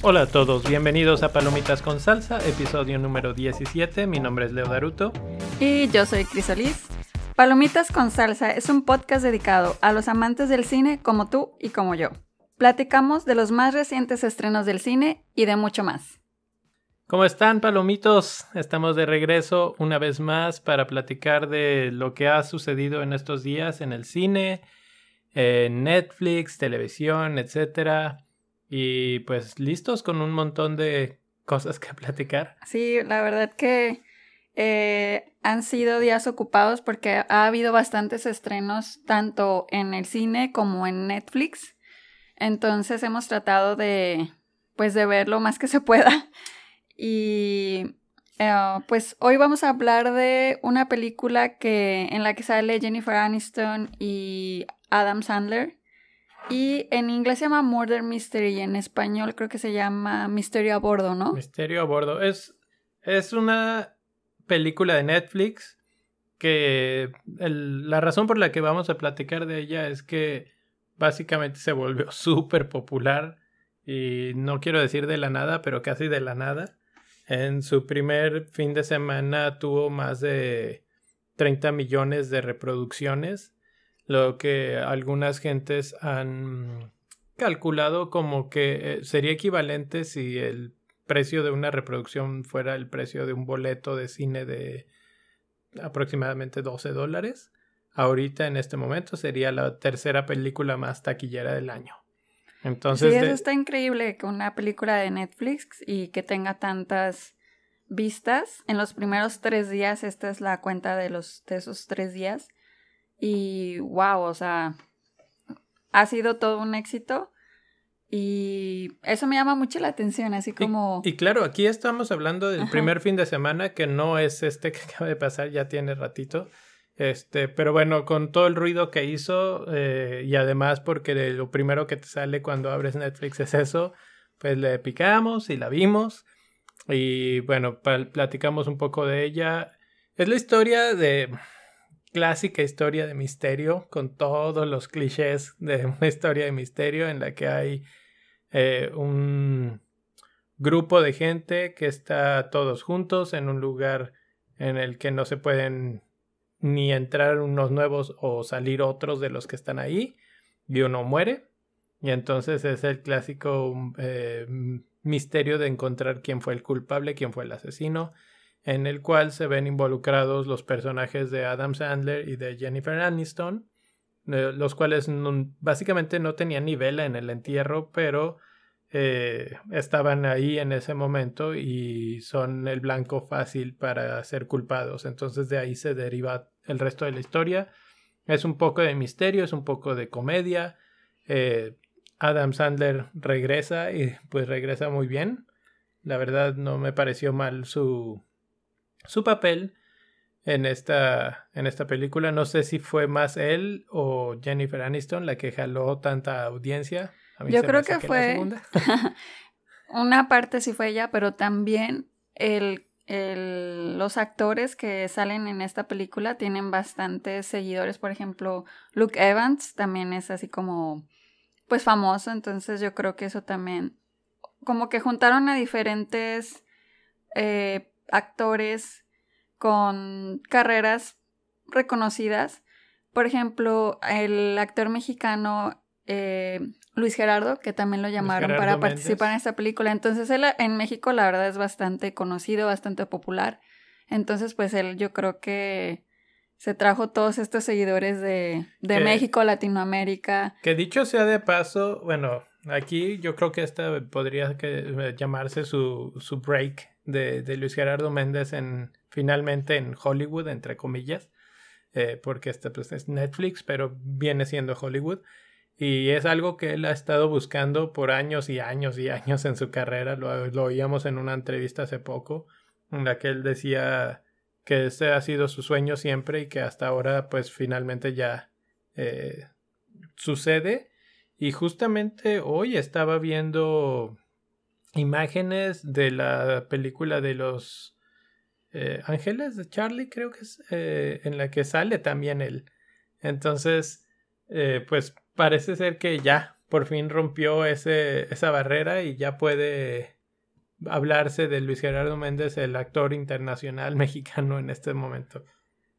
Hola a todos, bienvenidos a Palomitas con Salsa, episodio número 17. Mi nombre es Leo Daruto. Y yo soy Crisolis. Palomitas con Salsa es un podcast dedicado a los amantes del cine como tú y como yo. Platicamos de los más recientes estrenos del cine y de mucho más. ¿Cómo están, palomitos? Estamos de regreso una vez más para platicar de lo que ha sucedido en estos días en el cine, en Netflix, televisión, etcétera y pues listos con un montón de cosas que platicar. Sí, la verdad que eh, han sido días ocupados porque ha habido bastantes estrenos tanto en el cine como en Netflix. Entonces hemos tratado de pues de ver lo más que se pueda. Y eh, pues hoy vamos a hablar de una película que en la que sale Jennifer Aniston y Adam Sandler y en inglés se llama Murder Mystery y en español creo que se llama Misterio a bordo, ¿no? Misterio a bordo. Es, es una película de Netflix que la razón por la que vamos a platicar de ella es que básicamente se volvió súper popular y no quiero decir de la nada, pero casi de la nada. En su primer fin de semana tuvo más de 30 millones de reproducciones lo que algunas gentes han calculado como que eh, sería equivalente si el precio de una reproducción fuera el precio de un boleto de cine de aproximadamente 12 dólares. Ahorita en este momento sería la tercera película más taquillera del año. Entonces, sí, eso está increíble que una película de Netflix y que tenga tantas vistas. En los primeros tres días, esta es la cuenta de los de esos tres días. Y wow, o sea, ha sido todo un éxito. Y eso me llama mucho la atención, así como... Y, claro, aquí estamos hablando del primer fin de semana, que no es este que acaba de pasar, ya tiene ratito. Este, pero bueno, con todo el ruido que hizo, eh, y además porque lo primero que te sale cuando abres Netflix es eso, pues le picamos y la vimos. Y bueno, platicamos un poco de ella. Es la historia de clásica historia de misterio con todos los clichés de una historia de misterio en la que hay eh, un grupo de gente que está todos juntos en un lugar en el que no se pueden ni entrar unos nuevos o salir otros de los que están ahí y uno muere. Y entonces es el clásico eh, misterio de encontrar quién fue el culpable, quién fue el asesino en el cual se ven involucrados los personajes de Adam Sandler y de Jennifer Aniston, eh, los cuales básicamente no tenían ni vela en el entierro, pero eh, estaban ahí en ese momento y son el blanco fácil para ser culpados. Entonces de ahí se deriva el resto de la historia. Es un poco de misterio, es un poco de comedia. Eh, Adam Sandler regresa y pues regresa muy bien. La verdad no me pareció mal su, su papel en esta, en esta película. No sé si fue más él o Jennifer Aniston la que jaló tanta audiencia. Yo creo que fue una parte sí fue ella, pero también el, el, los actores que salen en esta película tienen bastantes seguidores. Por ejemplo, Luke Evans también es así como pues famoso, entonces yo creo que eso también como que juntaron a diferentes eh, actores con carreras reconocidas. Por ejemplo, el actor mexicano eh, Luis Gerardo, que también lo llamaron para participar en esta película. Entonces, él en México la verdad es bastante conocido, bastante popular. Entonces, pues él yo creo que se trajo todos estos seguidores de, de México, Latinoamérica. Que dicho sea de paso, bueno, aquí yo creo que esta podría que, llamarse su, su break de, Luis Gerardo Méndez en finalmente en Hollywood, entre comillas, eh, porque este pues, es Netflix, pero viene siendo Hollywood. Y es algo que él ha estado buscando por años y años y años en su carrera. Lo, oíamos en una entrevista hace poco, en la que él decía que ese ha sido su sueño siempre y que hasta ahora pues finalmente ya eh, sucede. Y justamente hoy estaba viendo imágenes de la película de los eh, Ángeles de Charlie, creo que es, eh, en la que sale también él. Entonces, pues parece ser que ya por fin rompió ese, esa barrera y ya puede hablarse de Luis Gerardo Méndez, el actor internacional mexicano en este momento.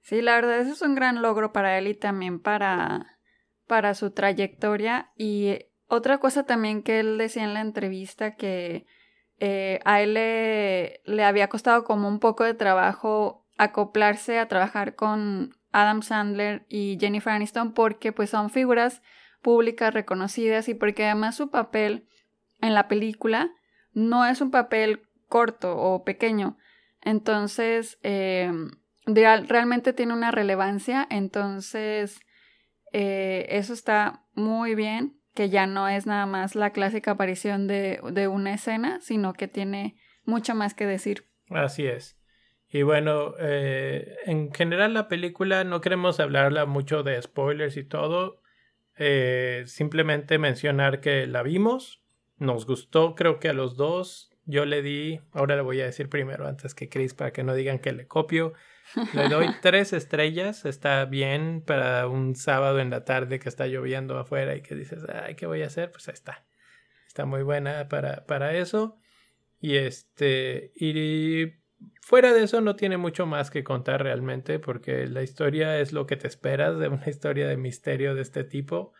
Sí, la verdad, eso es un gran logro para él y también para, para su trayectoria. Y otra cosa también que él decía en la entrevista que eh, a él le, le había costado como un poco de trabajo acoplarse a trabajar con Adam Sandler y Jennifer Aniston porque pues son figuras públicas reconocidas y porque además su papel en la película no es un papel corto o pequeño. Entonces, eh, realmente tiene una relevancia. Entonces, eh, eso está muy bien, que ya no es nada más la clásica aparición de, de una escena, sino que tiene mucho más que decir. Así es. Y bueno, eh, en general la película no queremos hablarla mucho de spoilers y todo. Eh, simplemente mencionar que la vimos, nos gustó creo que a los dos. Yo le di, ahora le voy a decir primero antes que Chris para que no digan que le copio. Le doy tres estrellas, está bien para un sábado en la tarde que está lloviendo afuera y que dices, ay, ¿qué voy a hacer? Pues ahí está. Está muy buena para, para eso. Y este, y fuera de eso no tiene mucho más que contar realmente porque la historia es lo que te esperas de una historia de misterio de este tipo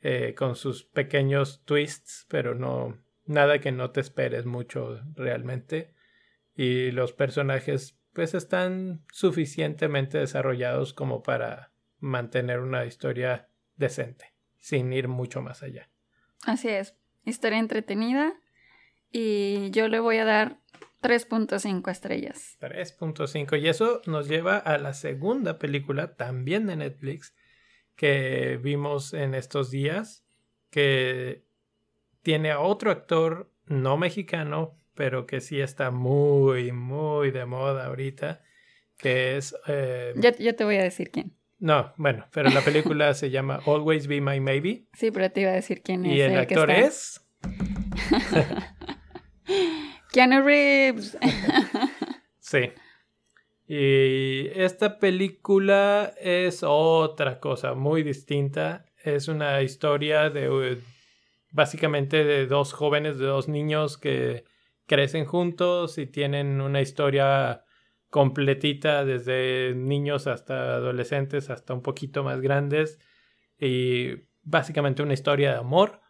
eh, con sus pequeños twists pero no nada que no te esperes mucho realmente. Y los personajes pues están suficientemente desarrollados como para mantener una historia decente sin ir mucho más allá. Así es historia entretenida y yo le voy a dar 3.5 estrellas. 3.5. Y eso nos lleva a la segunda película, también de Netflix, que vimos en estos días, que tiene a otro actor no mexicano, pero que sí está muy, muy de moda ahorita, que es... Eh... Ya, te voy a decir quién. No, bueno, pero la película se llama Always Be My Maybe. Sí, pero te iba a decir quién es. Y el, actor es... Keanu Reeves. sí. Y esta película es otra cosa muy distinta. Es una historia de básicamente de dos jóvenes, de dos niños que crecen juntos y tienen una historia completita desde niños hasta adolescentes, hasta un poquito más grandes. Y básicamente una historia de amor.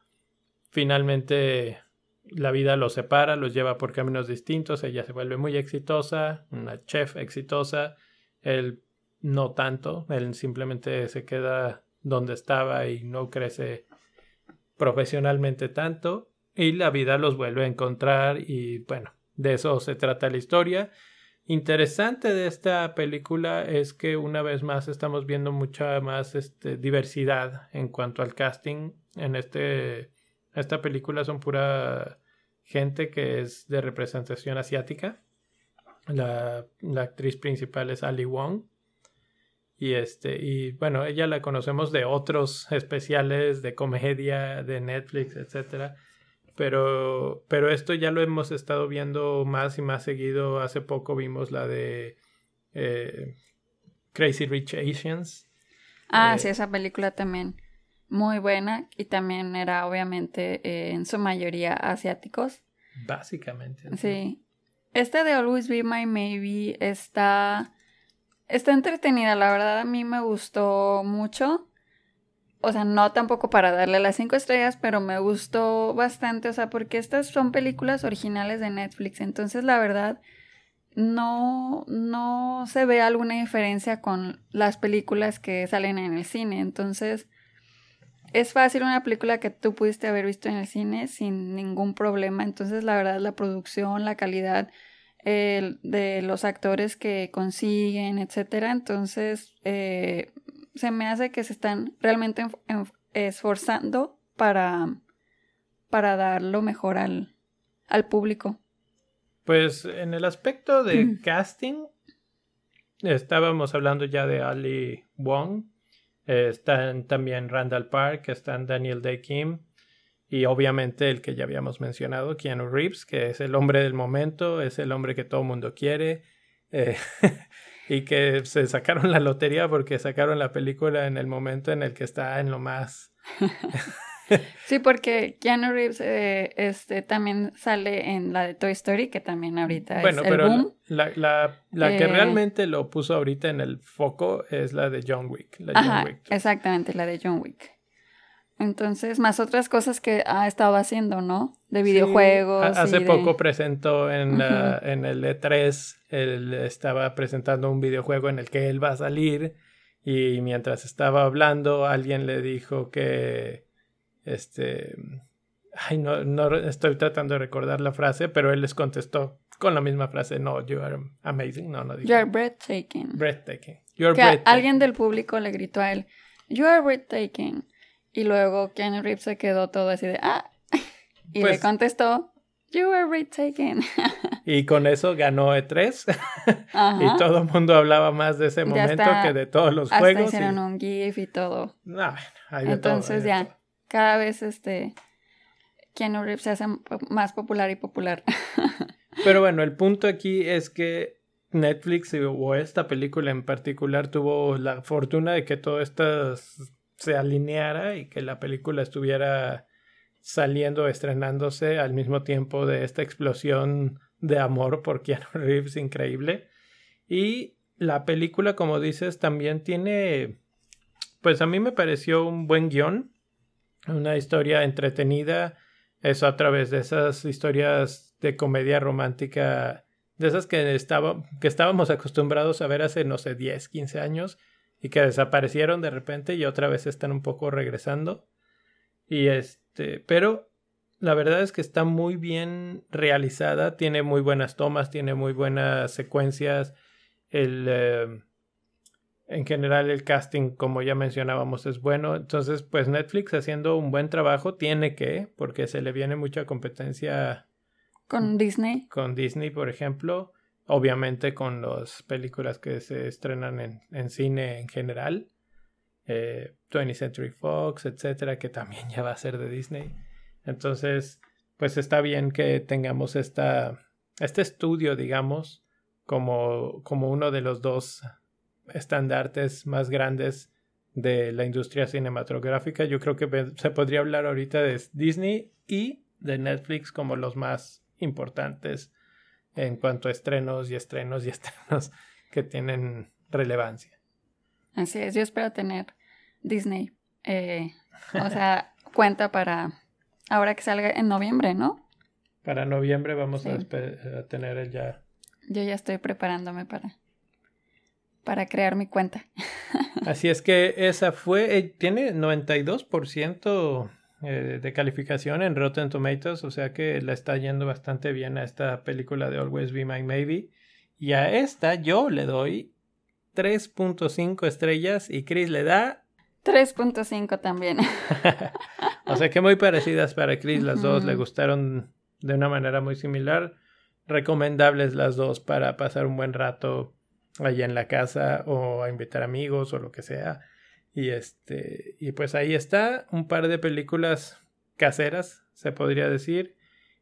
Finalmente la vida los separa, los lleva por caminos distintos, ella se vuelve muy exitosa, una chef exitosa, él no tanto, él simplemente se queda donde estaba y no crece profesionalmente tanto y la vida los vuelve a encontrar y bueno, de eso se trata la historia. Interesante de esta película es que una vez más estamos viendo mucha más este, diversidad en cuanto al casting. En este esta película son pura gente que es de representación asiática. La, actriz principal es Ali Wong. Y este, y bueno, ella la conocemos de otros especiales de comedia, de Netflix, etcétera. Pero, pero esto ya lo hemos estado viendo más y más seguido. Hace poco vimos la de eh, Crazy Rich Asians. Ah, eh, sí, esa película también muy buena y también era obviamente eh, en su mayoría asiáticos. Básicamente. Sí. Este de Always Be My Maybe está, está entretenida, la verdad a mí me gustó mucho. O sea, no tampoco para darle las cinco estrellas, pero me gustó bastante, o sea, porque estas son películas originales de Netflix, entonces la verdad no, no se ve alguna diferencia con las películas que salen en el cine, entonces es fácil una película que tú pudiste haber visto en el cine sin ningún problema. Entonces, la verdad, la producción, la calidad de los actores que consiguen, etcétera. Entonces, eh, se me hace que se están realmente esforzando para, para dar lo mejor al, al público. Pues en el aspecto de casting, estábamos hablando ya de Ali Wong, están también Randall Park, están Daniel Day Kim y obviamente el que ya habíamos mencionado, Keanu Reeves, que es el hombre del momento, es el hombre que todo el mundo quiere. eh, y que se sacaron la lotería porque sacaron la película en el momento en el que está en lo más... sí, porque Keanu Reeves eh, este, también sale en la de Toy Story, que también ahorita bueno, es el pero boom. la, la, la que Eh, realmente lo puso ahorita en el foco es la de John Wick. La John Ajá, Wick. exactamente, la de John Wick. Entonces, más otras cosas que ha estado haciendo, ¿no? De videojuegos. Sí, hace y de- poco presentó en, la- en el E3, él estaba presentando un videojuego en el que él va a salir y mientras estaba hablando alguien le dijo que, este, ay, no, no estoy tratando de recordar la frase, pero él les contestó con la misma frase, no, you are amazing, no, no dijo. You are breathtaking. breathtaking. You are que breathtaking. alguien del público le gritó a él, You are breathtaking. Y luego Keanu Reeves se quedó todo así de, ah. Y le Pues- contestó, You are breathtaking. Y con eso ganó E3 Ajá. y todo el mundo hablaba más de ese momento está- que de todos los Hasta juegos. y- hicieron un GIF y todo. No, bueno, hay de todo, hay Entonces de ya, todo. Cada vez este Keanu Reeves se hace más popular y popular. Pero bueno, el punto aquí es que Netflix o esta película en particular tuvo la fortuna de que todo esto se alineara y que la película estuviera saliendo, estrenándose al mismo tiempo de esta explosión de amor por Keanu Reeves increíble. Y la película, como dices, también tiene, pues a mí me pareció un buen guion, una historia entretenida, eso a través de esas historias de comedia romántica, de esas que, estaba, que estábamos acostumbrados a ver hace, no sé, 10, 15 años y que desaparecieron de repente y otra vez están un poco regresando. Y este, pero la verdad es que está muy bien realizada, tiene muy buenas tomas, tiene muy buenas secuencias. El, eh, en general el casting, como ya mencionábamos, es bueno. Entonces, pues Netflix haciendo un buen trabajo tiene que, porque se le viene mucha competencia Con Disney. con Disney, por ejemplo. Obviamente con las películas que se estrenan en, en cine en general. Eh, 20th Century Fox, etcétera, que también ya va a ser de Disney. Entonces, pues está bien que tengamos esta, este estudio, digamos, como, como uno de los dos estandartes más grandes de la industria cinematográfica. Yo creo que se podría hablar ahorita de Disney y de Netflix como los más importantes en cuanto a estrenos y estrenos y estrenos que tienen relevancia. Así es, yo espero tener Disney. eh, o sea, cuenta para ahora que salga en noviembre, ¿no? Para noviembre vamos a, Sí. a tener el ya. Yo ya estoy preparándome para, para crear mi cuenta. Así es que esa fue, eh, tiene 92% eh, de calificación en Rotten Tomatoes, o sea que la está yendo bastante bien a esta película de Always Be My Maybe. Y a esta yo le doy 3.5 estrellas y Chris le da 3.5 también. o sea que muy parecidas para Chris, las dos le gustaron de una manera muy similar. Recomendables las dos para pasar un buen rato allá en la casa o a invitar amigos o lo que sea. Y este, y pues ahí está, un par de películas caseras, se podría decir.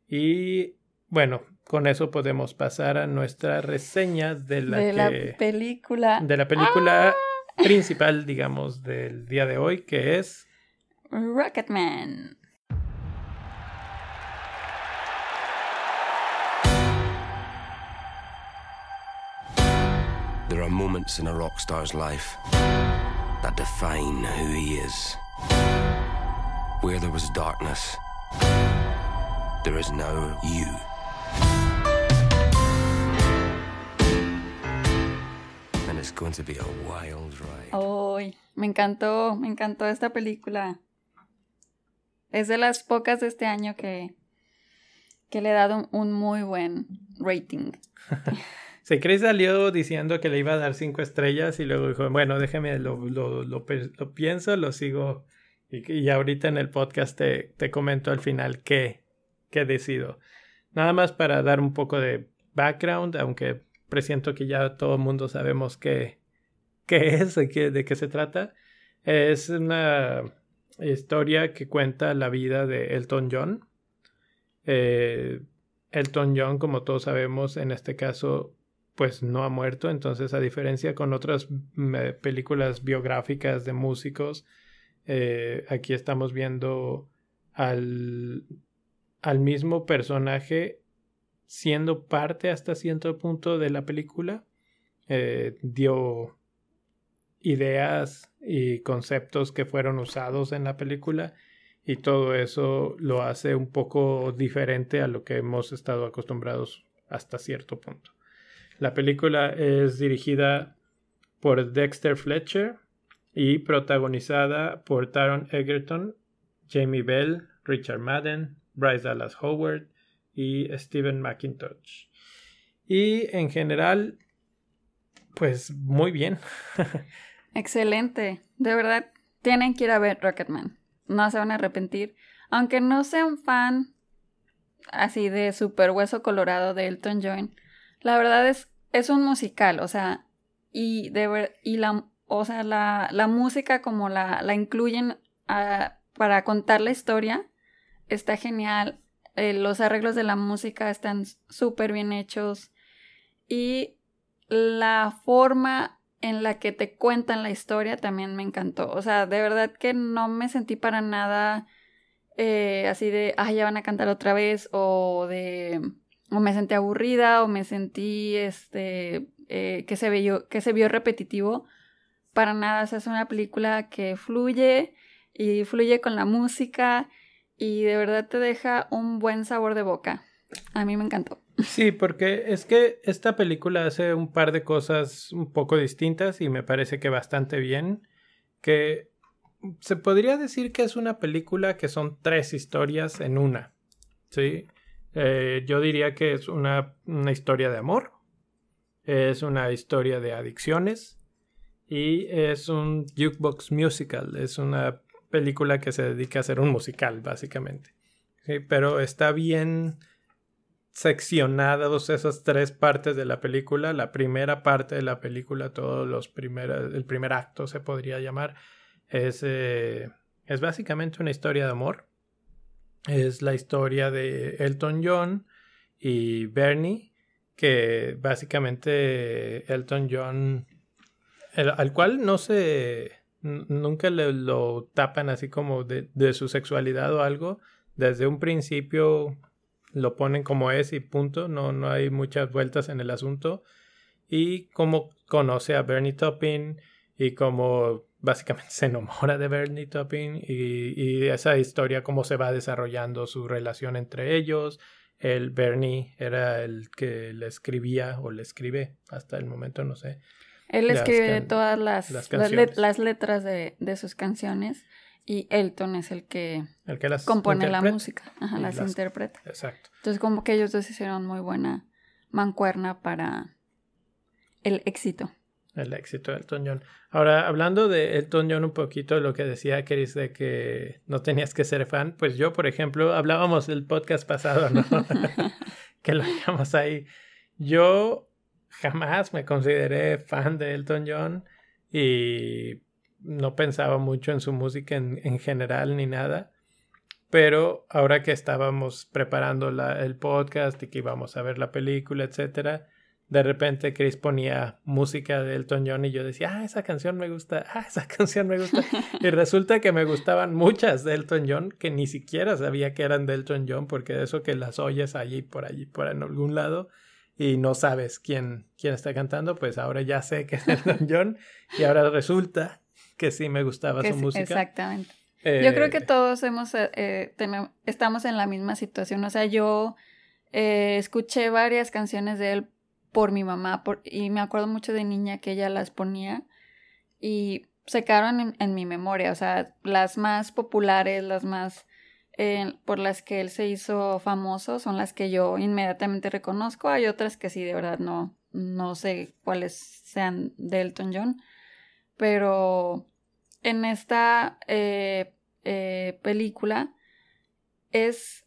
Y bueno, con eso podemos pasar a nuestra reseña de la, de la película de la película principal, digamos, del día de hoy, que es Rocketman. There are moments in a rock star's life that define who he is. Where there was darkness, there is now you. And it's going to be a wild ride. Ay, me encantó, me encantó esta película. Es de las pocas de este año que, que le he dado un, un muy buen rating. Sí, Chris salió diciendo que le iba a dar cinco estrellas y luego dijo, bueno, déjame, lo, lo, lo, pienso, lo sigo y, y ahorita en el podcast te, te comento al final qué, qué decido. Nada más para dar un poco de background, aunque presiento que ya todo el mundo sabemos qué, qué es, de qué, de qué se trata. Es una historia que cuenta la vida de Elton John. Eh, Elton John, como todos sabemos, en este caso pues no ha muerto, entonces a diferencia con otras mm, eh, películas biográficas de músicos, eh, aquí estamos viendo al, al mismo personaje siendo parte hasta cierto punto de la película. Eh, dio ideas y conceptos que fueron usados en la película y todo eso lo hace un poco diferente a lo que hemos estado acostumbrados hasta cierto punto. La película es dirigida por Dexter Fletcher y protagonizada por Taron Egerton, Jamie Bell, Richard Madden, Bryce Dallas Howard y Steven McIntosh. Y en general, pues muy bien. Excelente. De verdad, tienen que ir a ver Rocketman. No se van a arrepentir. Aunque no sean fan así de super hueso colorado de Elton John, la verdad es, es un musical, o sea, y, de, y la, o sea, la, la música como la, la incluyen ah, para contar la historia, está genial. Eh, los arreglos de la música están súper bien hechos y la forma en la que te cuentan la historia también me encantó. O sea, de verdad que no me sentí para nada eh, así de, ah, ya van a cantar otra vez, o de, o me sentí aburrida, o me sentí, este, eh, que, se vio, que se vio repetitivo. Para nada, es una película que fluye y fluye con la música y de verdad te deja un buen sabor de boca. A mí me encantó. Sí, porque es que esta película hace un par de cosas un poco distintas y me parece que bastante bien. Que se podría decir que es una película que son tres historias en una. Sí. Eh, yo diría que es una, una historia de amor, es una historia de adicciones y es un jukebox musical. Es una película que se dedica a hacer un musical, básicamente. Pero está bien seccionados esas tres partes de la película. La primera parte de la película, todos los primeros, el primer acto se podría llamar, es, eh, es básicamente una historia de amor. Es la historia de Elton John y Bernie, que básicamente Elton John, al cual no se, nunca le, lo tapan así como de, de su sexualidad o algo. Desde un principio lo ponen como es y punto, no, no hay muchas vueltas en el asunto. Y cómo conoce a Bernie Topping y cómo básicamente se enamora de Bernie Topping y, y, esa historia, cómo se va desarrollando su relación entre ellos. El Bernie era el que le escribía o le escribe hasta el momento, no sé. Él escribe todas las, las, letras de, de sus canciones y Elton es el que, compone la música, las, interpreta. Exacto. Entonces como que ellos dos hicieron muy buena mancuerna para el éxito. El éxito de Elton John. Ahora, hablando de Elton John un poquito, lo que decía Chris de que no tenías que ser fan, pues yo, por ejemplo, hablábamos del podcast pasado, ¿no? que lo dejamos ahí. Yo jamás me consideré fan de Elton John y no pensaba mucho en su música en, general ni nada. Pero ahora que estábamos preparando el podcast y que íbamos a ver la película, etcétera, de repente Chris ponía música de Elton John y yo decía, ah, esa canción me gusta, ah, esa canción me gusta. y resulta que me gustaban muchas de Elton John que ni siquiera sabía que eran de Elton John porque de eso que las oyes allí, por allí, por en algún lado y no sabes quién, quién está cantando, pues ahora ya sé que es Elton John y ahora resulta que sí me gustaba su música. Exactamente. yo creo que eh, todos hemos, eh, eh, estamos en la misma situación. O sea, yo escuché varias canciones de él por mi mamá y me acuerdo mucho de niña que ella las ponía y se quedaron en, mi memoria. O sea, las más populares, las más por las que él se hizo famoso son las que yo inmediatamente reconozco. Hay otras que sí, de verdad no, no sé cuáles sean de Elton John. Pero en esta eh, eh, película es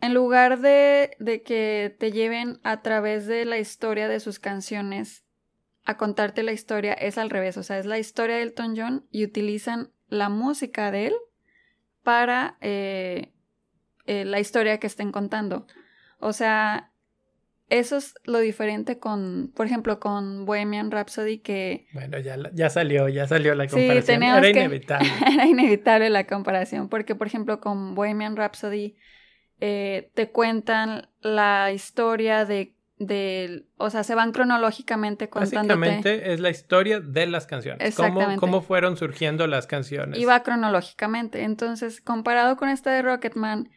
en lugar de, de, que te lleven a través de la historia de sus canciones a contarte la historia, es al revés, o sea, es la historia de Elton John y utilizan la música de él para eh, la historia que estén contando. O sea, eso es lo diferente con, por ejemplo, con Bohemian Rhapsody que... Bueno, ya, ya salió, ya salió la comparación. Sí, era inevitable. era inevitable la comparación, porque por ejemplo con Bohemian Rhapsody eh, te cuentan la historia de, de, o sea, se van cronológicamente contando. Básicamente es la historia de las canciones. Cómo, cómo fueron surgiendo las canciones. Y va cronológicamente. Entonces, comparado con esta de Rocketman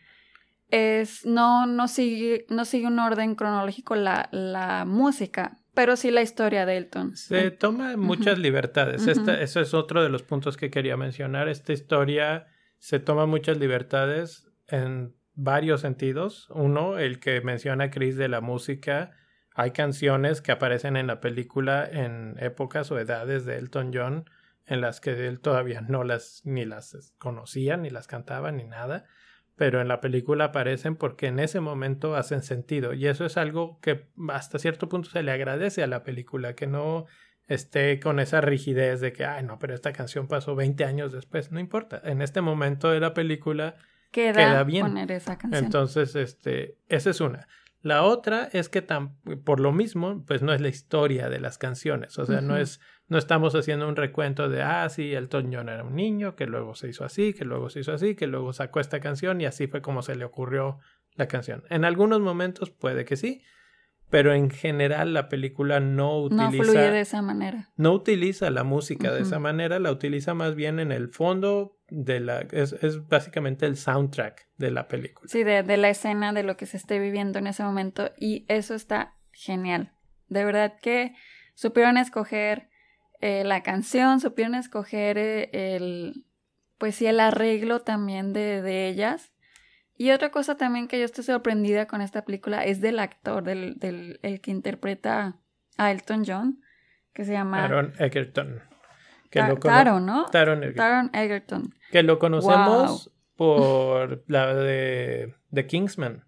es no, no, sigue, no sigue un orden cronológico la, la música, pero sí la historia de Elton. Se toma muchas libertades. eso es otro de los puntos que quería mencionar. Esta historia se toma muchas libertades en varios sentidos. Uno, el que menciona Chris de la música. Hay canciones que aparecen en la película en épocas o edades de Elton John en las que él todavía no las ni las conocía, ni las cantaba, ni nada pero en la película aparecen porque en ese momento hacen sentido. Y eso es algo que hasta cierto punto se le agradece a la película, que no esté con esa rigidez de que, ay, no, pero esta canción pasó 20 años después. No importa. En este momento de la película queda, bien. Poner esa canción. Entonces, este, esa es una. La otra es que tan, por lo mismo, pues no es la historia de las canciones, o sea, no es, no estamos haciendo un recuento de, ah, sí, Elton John era un niño, que luego se hizo así, que luego se hizo así, que luego sacó esta canción y así fue como se le ocurrió la canción. En algunos momentos puede que sí, pero en general la película no utiliza... No fluye de esa manera. No utiliza la música de esa manera, la utiliza más bien en el fondo de la... Es, es básicamente el soundtrack de la película. Sí, de, de, la escena, de lo que se esté viviendo en ese momento y eso está genial. De verdad que supieron escoger eh, la canción, supieron escoger eh, el... Pues sí, el arreglo también de, de ellas y otra cosa también que yo estoy sorprendida con esta película es del actor, del, del el que interpreta a Elton John, que se llama... Taron Egerton. Que lo Taron, ¿no? Taron Egerton. Que lo conocemos por la de, de Kingsman.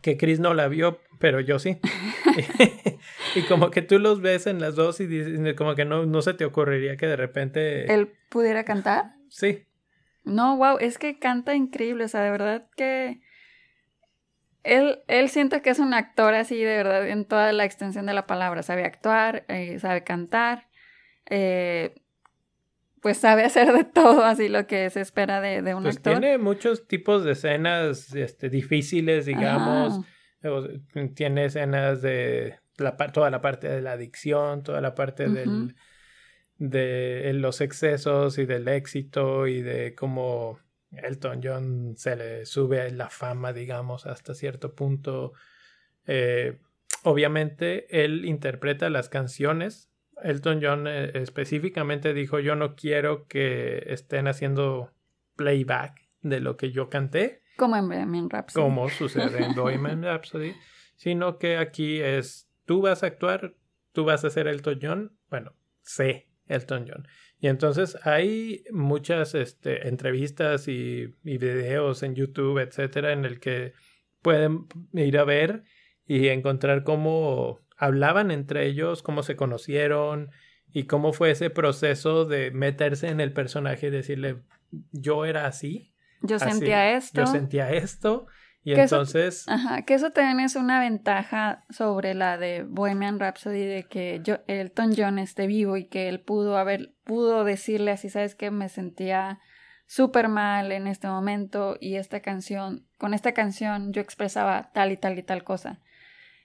Que Chris no la vio, pero yo sí. y como que tú los ves en las dos y dices, como que no, no se te ocurriría que de repente... ¿Él pudiera cantar? Sí. No, wow, es que canta increíble, o sea, de verdad que él, él siente que es un actor así, de verdad, en toda la extensión de la palabra, sabe actuar, eh, sabe cantar, eh, pues sabe hacer de todo así lo que se espera de, de un pues actor. Tiene muchos tipos de escenas este, difíciles, digamos, tiene escenas de la, toda la parte de la adicción, toda la parte del de los excesos y del éxito y de cómo Elton John se le sube la fama, digamos, hasta cierto punto. Eh, obviamente, él interpreta las canciones. Elton John eh, específicamente dijo, yo no quiero que estén haciendo playback de lo que yo canté. Como en Bohemian Rhapsody. Como sucede en Bohemian Rhapsody. Sino que aquí es, tú vas a actuar, tú vas a ser Elton John. Bueno, sé Elton John. Y entonces hay muchas este, entrevistas y, videos en YouTube, etcétera, en el que pueden ir a ver y encontrar cómo hablaban entre ellos, cómo se conocieron y cómo fue ese proceso de meterse en el personaje y decirle, yo era así. Yo sentía esto. Yo sentía esto y entonces... ajá, que eso también es una ventaja sobre la de Bohemian Rhapsody de que yo, Elton John esté vivo y que él pudo haber, pudo decirle así, sabes que me sentía súper mal en este momento y esta canción, con esta canción yo expresaba tal y tal y tal cosa.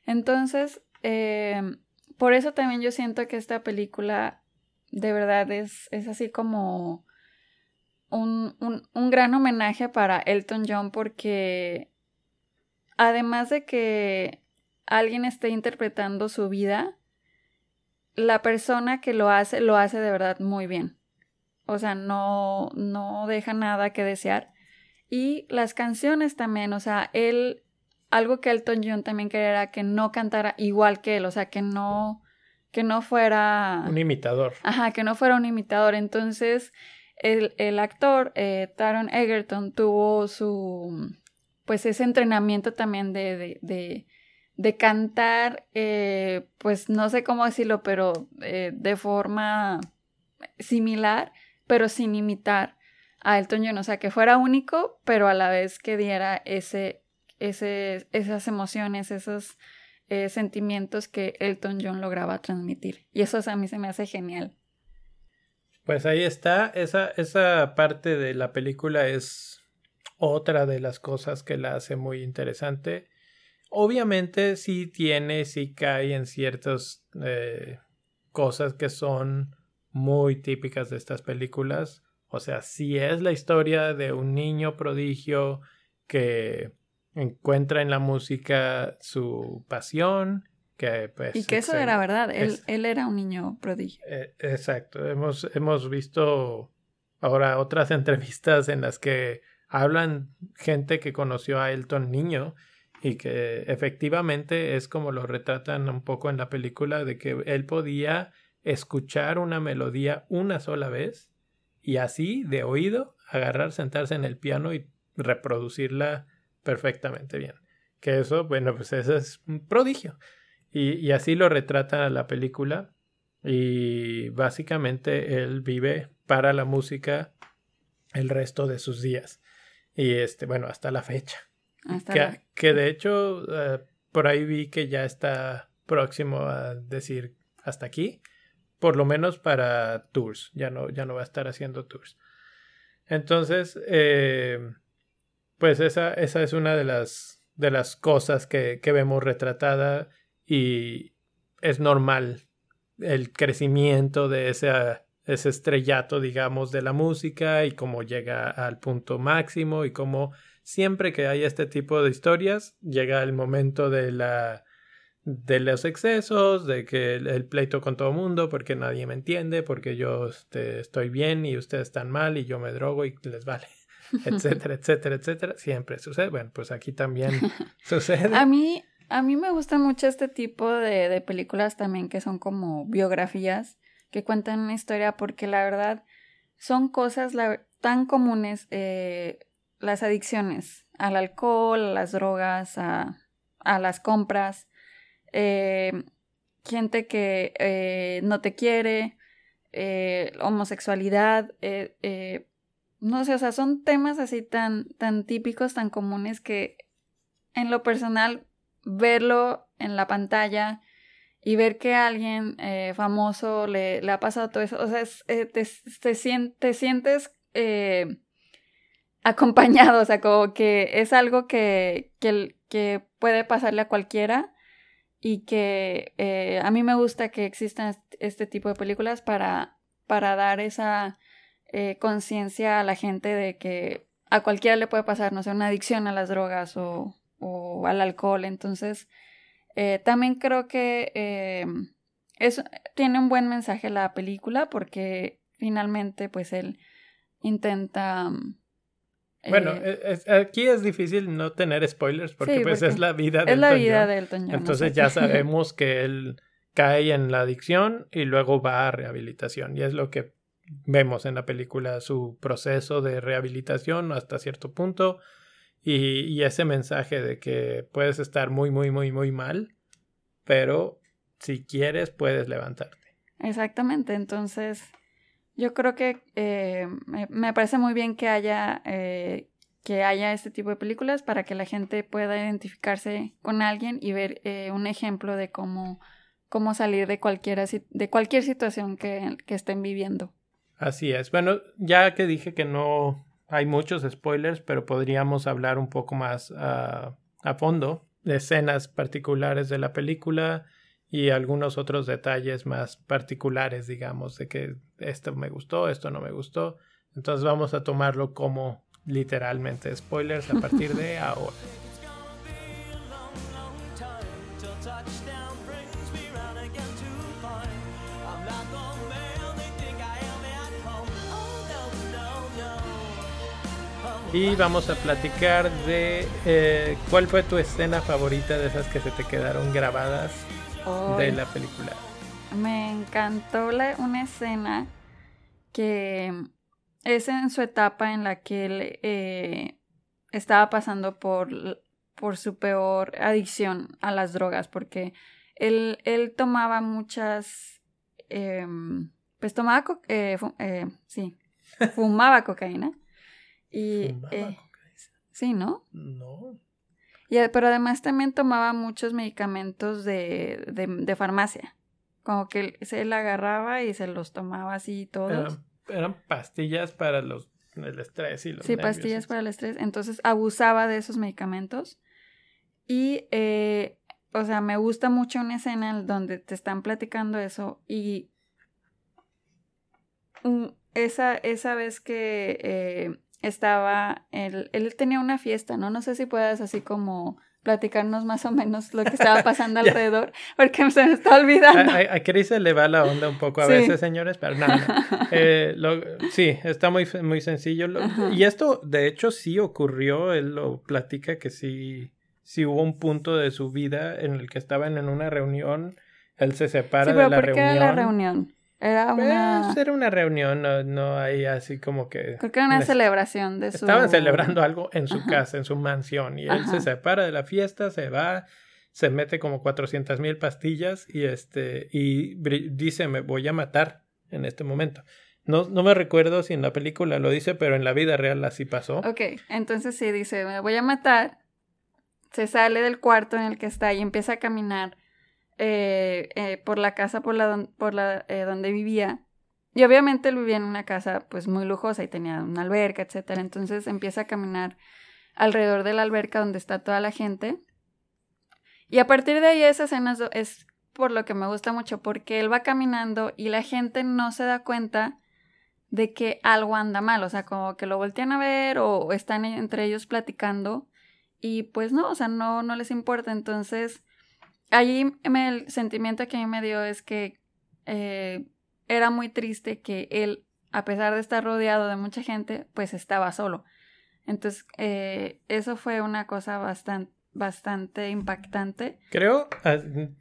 Entonces, eh, por eso también yo siento que esta película de verdad es, es así como un, un, un gran homenaje para Elton John porque además de que alguien esté interpretando su vida, la persona que lo hace, lo hace de verdad muy bien. O sea, no, no deja nada que desear. Y las canciones también, o sea, él, algo que Elton John también quería era que no cantara igual que él, o sea, que no, que no fuera... Un imitador. Ajá, que no fuera un imitador. Entonces, el, el actor, eh, Taron Egerton, tuvo su pues ese entrenamiento también de, de, de, cantar, eh, pues no sé cómo decirlo, pero eh, de forma similar, pero sin imitar a Elton John, o sea, que fuera único, pero a la vez que diera ese, esas emociones, esos, eh, sentimientos que Elton John lograba transmitir. Y eso a mí se me hace genial. Pues ahí está, esa, esa parte de la película es otra de las cosas que la hace muy interesante. Obviamente sí tiene, sí cae en ciertas eh, cosas que son muy típicas de estas películas. O sea, sí es la historia de un niño prodigio que encuentra en la música su pasión, que pues... Y que eso era verdad, él, él, era un niño prodigio. Eh, exacto, hemos, hemos visto ahora otras entrevistas en las que hablan gente que conoció a Elton niño y que efectivamente es como lo retratan un poco en la película de que él podía escuchar una melodía una sola vez y así de oído agarrar, sentarse en el piano y reproducirla perfectamente bien. Que eso, bueno, pues eso es un prodigio. Y, y así lo retrata la película. Y básicamente él vive para la música el resto de sus días. Y este, bueno, hasta la fecha. que, de hecho, eh, por ahí vi que ya está próximo a decir hasta aquí. Por lo menos para tours. Ya no, ya no va a estar haciendo tours. Entonces, eh, pues esa, esa es una de las, de las cosas que, que vemos retratada y es normal el crecimiento de ese ese estrellato, digamos, de la música y cómo llega al punto máximo y cómo siempre que hay este tipo de historias llega el momento de la de los excesos, de que el, pleito con todo el mundo porque nadie me entiende, porque yo este, estoy bien y ustedes están mal y yo me drogo y les vale, etcétera, etcétera, etcétera. Siempre sucede. Bueno, pues aquí también sucede. A mí, a mí me gusta mucho este tipo de, de películas también que son como biografías que cuentan una historia porque la verdad son cosas tan comunes, eh, las adicciones al alcohol, a las drogas, a, a las compras, eh, gente que eh, no te quiere, homosexualidad, no sé, o sea, son temas así tan, tan típicos, tan comunes que en lo personal verlo en la pantalla y ver que alguien eh, famoso le, le, ha pasado todo eso, o sea, eh, te, te, sientes eh, acompañado, o sea, como que es algo que, que, que puede pasarle a cualquiera y que a mí me gusta que existan este tipo de películas para, para dar esa conciencia a la gente de que a cualquiera le puede pasar, no sé, una adicción a las drogas o, o al alcohol, entonces eh, también creo que eh, tiene un buen mensaje la película porque finalmente pues él intenta... bueno, eh, aquí es difícil no tener spoilers porque pues es la vida de Es la vida de Elton John. Entonces ya sabemos que él cae en la adicción y luego va a rehabilitación y es lo que vemos en la película, su proceso de rehabilitación hasta cierto punto y, ese mensaje de que puedes estar muy, muy, muy, muy mal, pero si quieres puedes levantarte. Exactamente, entonces yo creo que eh, me, parece muy bien que haya, eh, que haya este tipo de películas para que la gente pueda identificarse con alguien y ver eh, un ejemplo de cómo, cómo salir de, cualquiera, de cualquier situación que, que estén viviendo. Así es. Bueno, ya que dije que no hay muchos spoilers, pero podríamos hablar un poco más a fondo de escenas particulares de la película y algunos otros detalles más particulares, digamos, de que esto me gustó, esto no me gustó. Entonces vamos a tomarlo como literalmente spoilers a partir de ahora. Y vamos a platicar de eh, cuál fue tu escena favorita de esas que se te quedaron grabadas de la película. Me encantó una escena que es en su etapa en la que él eh, estaba pasando por, por su peor adicción a las drogas, porque él, él tomaba muchas, em, pues tomaba, eh, sí, fumaba cocaína y, eh, sí, ¿no? No. Y, pero además también tomaba muchos medicamentos de, de, farmacia. Como que se la agarraba y se los tomaba así todos. Eran, pastillas para los, el estrés y los Sí, pastillas para el estrés. Entonces abusaba de esos medicamentos. Y, eh, o sea, me gusta mucho una escena donde te están platicando eso y esa, esa vez que eh, estaba, él, él tenía una fiesta, ¿no? No sé si puedas así como platicarnos más o menos lo que estaba pasando alrededor, porque se me está olvidando. A, a, Chris se le va la onda un poco a veces, señores, pero no, eh, sí, está muy, muy sencillo. y esto, de hecho, sí ocurrió, él lo platica que sí, sí hubo un punto de su vida en el que estaban en una reunión, él se separa de la ¿por reunión. la reunión? Era pues, una... era una reunión, no, no hay así como que... Creo que era una celebración de su... Estaban celebrando algo en su casa, en su mansión, y él se separa de la fiesta, se va, se mete como 400 mil pastillas y, este, y dice, me voy a matar en este momento. No, no me recuerdo si en la película lo dice, pero en la vida real así pasó. Ok, entonces sí, dice, me voy a matar, se sale del cuarto en el que está y empieza a caminar eh, eh, por la casa por la, por la eh, donde vivía. Y obviamente él vivía en una casa pues muy lujosa y tenía una alberca, etcétera. Entonces empieza a caminar alrededor de la alberca donde está toda la gente. Y a partir de ahí esa escena es por lo que me gusta mucho, porque él va caminando y la gente no se da cuenta de que algo anda mal, o sea, como que lo voltean a ver o están entre ellos platicando y pues no, o sea, no, no les importa. Entonces, allí el sentimiento que a mí me dio es que eh, era muy triste que él, a pesar de estar rodeado de mucha gente, pues estaba solo. Entonces, eh, eso fue una cosa bastante bastante impactante. Creo, ah,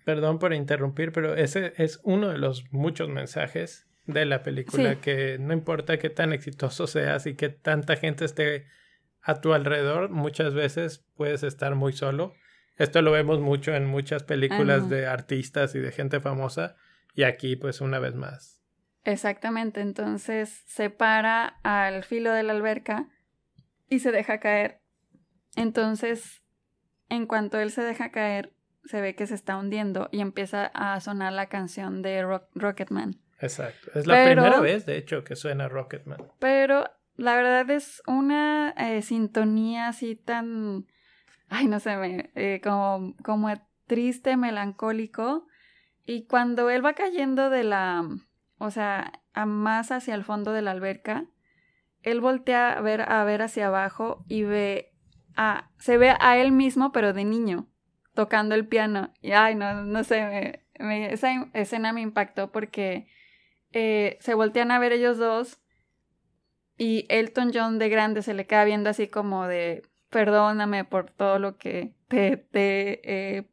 perdón por interrumpir, pero ese es uno de los muchos mensajes de la película, que no importa qué tan exitoso seas y que tanta gente esté a tu alrededor, muchas veces puedes estar muy solo esto lo vemos mucho en muchas películas de artistas y de gente famosa y aquí pues una vez más. Exactamente, entonces se para al filo de la alberca y se deja caer. Entonces, en cuanto él se deja caer, se ve que se está hundiendo y empieza a sonar la canción de Rocketman. Exacto, es la primera vez de hecho que suena Rocketman. Pero la verdad es una eh, sintonía así tan ay, no sé, me, eh, como, como triste, melancólico. Y cuando él va cayendo de la, o sea, a más hacia el fondo de la alberca, él voltea a ver, a ver hacia abajo y ve a, se ve a él mismo, pero de niño, tocando el piano. Y ay, no, no sé, me, esa escena me impactó porque eh, se voltean a ver ellos dos y Elton John de grande se le queda viendo así como de, perdóname por todo lo que te, he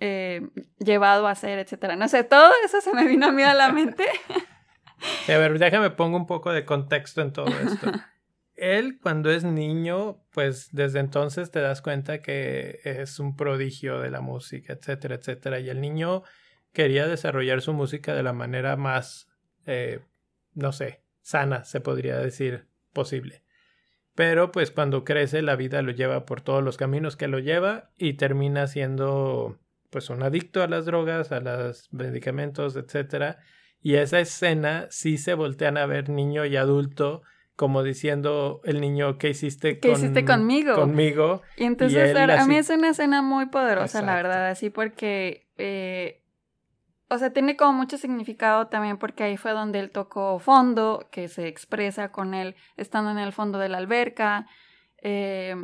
eh, llevado a hacer, etcétera. No sé, todo eso se me vino a mí a la mente. a ver, déjame pongo un poco de contexto en todo esto. Él, cuando es niño, pues desde entonces te das cuenta que es un prodigio de la música, etcétera, etcétera. Y el niño quería desarrollar su música de la manera más, eh, no sé, sana, se podría decir, posible. Pero pues cuando crece la vida lo lleva por todos los caminos que lo lleva y termina siendo pues un adicto a las drogas, a los medicamentos, etcétera. Y esa escena sí se voltean a ver niño y adulto como diciendo el niño, ¿qué hiciste, ¿Qué hiciste conmigo? Conmigo. Y entonces a mí es una escena muy poderosa, la verdad, así porque eh, o sea, tiene como mucho significado también porque ahí fue donde él tocó fondo, que se expresa con él estando en el fondo de la alberca. Eh,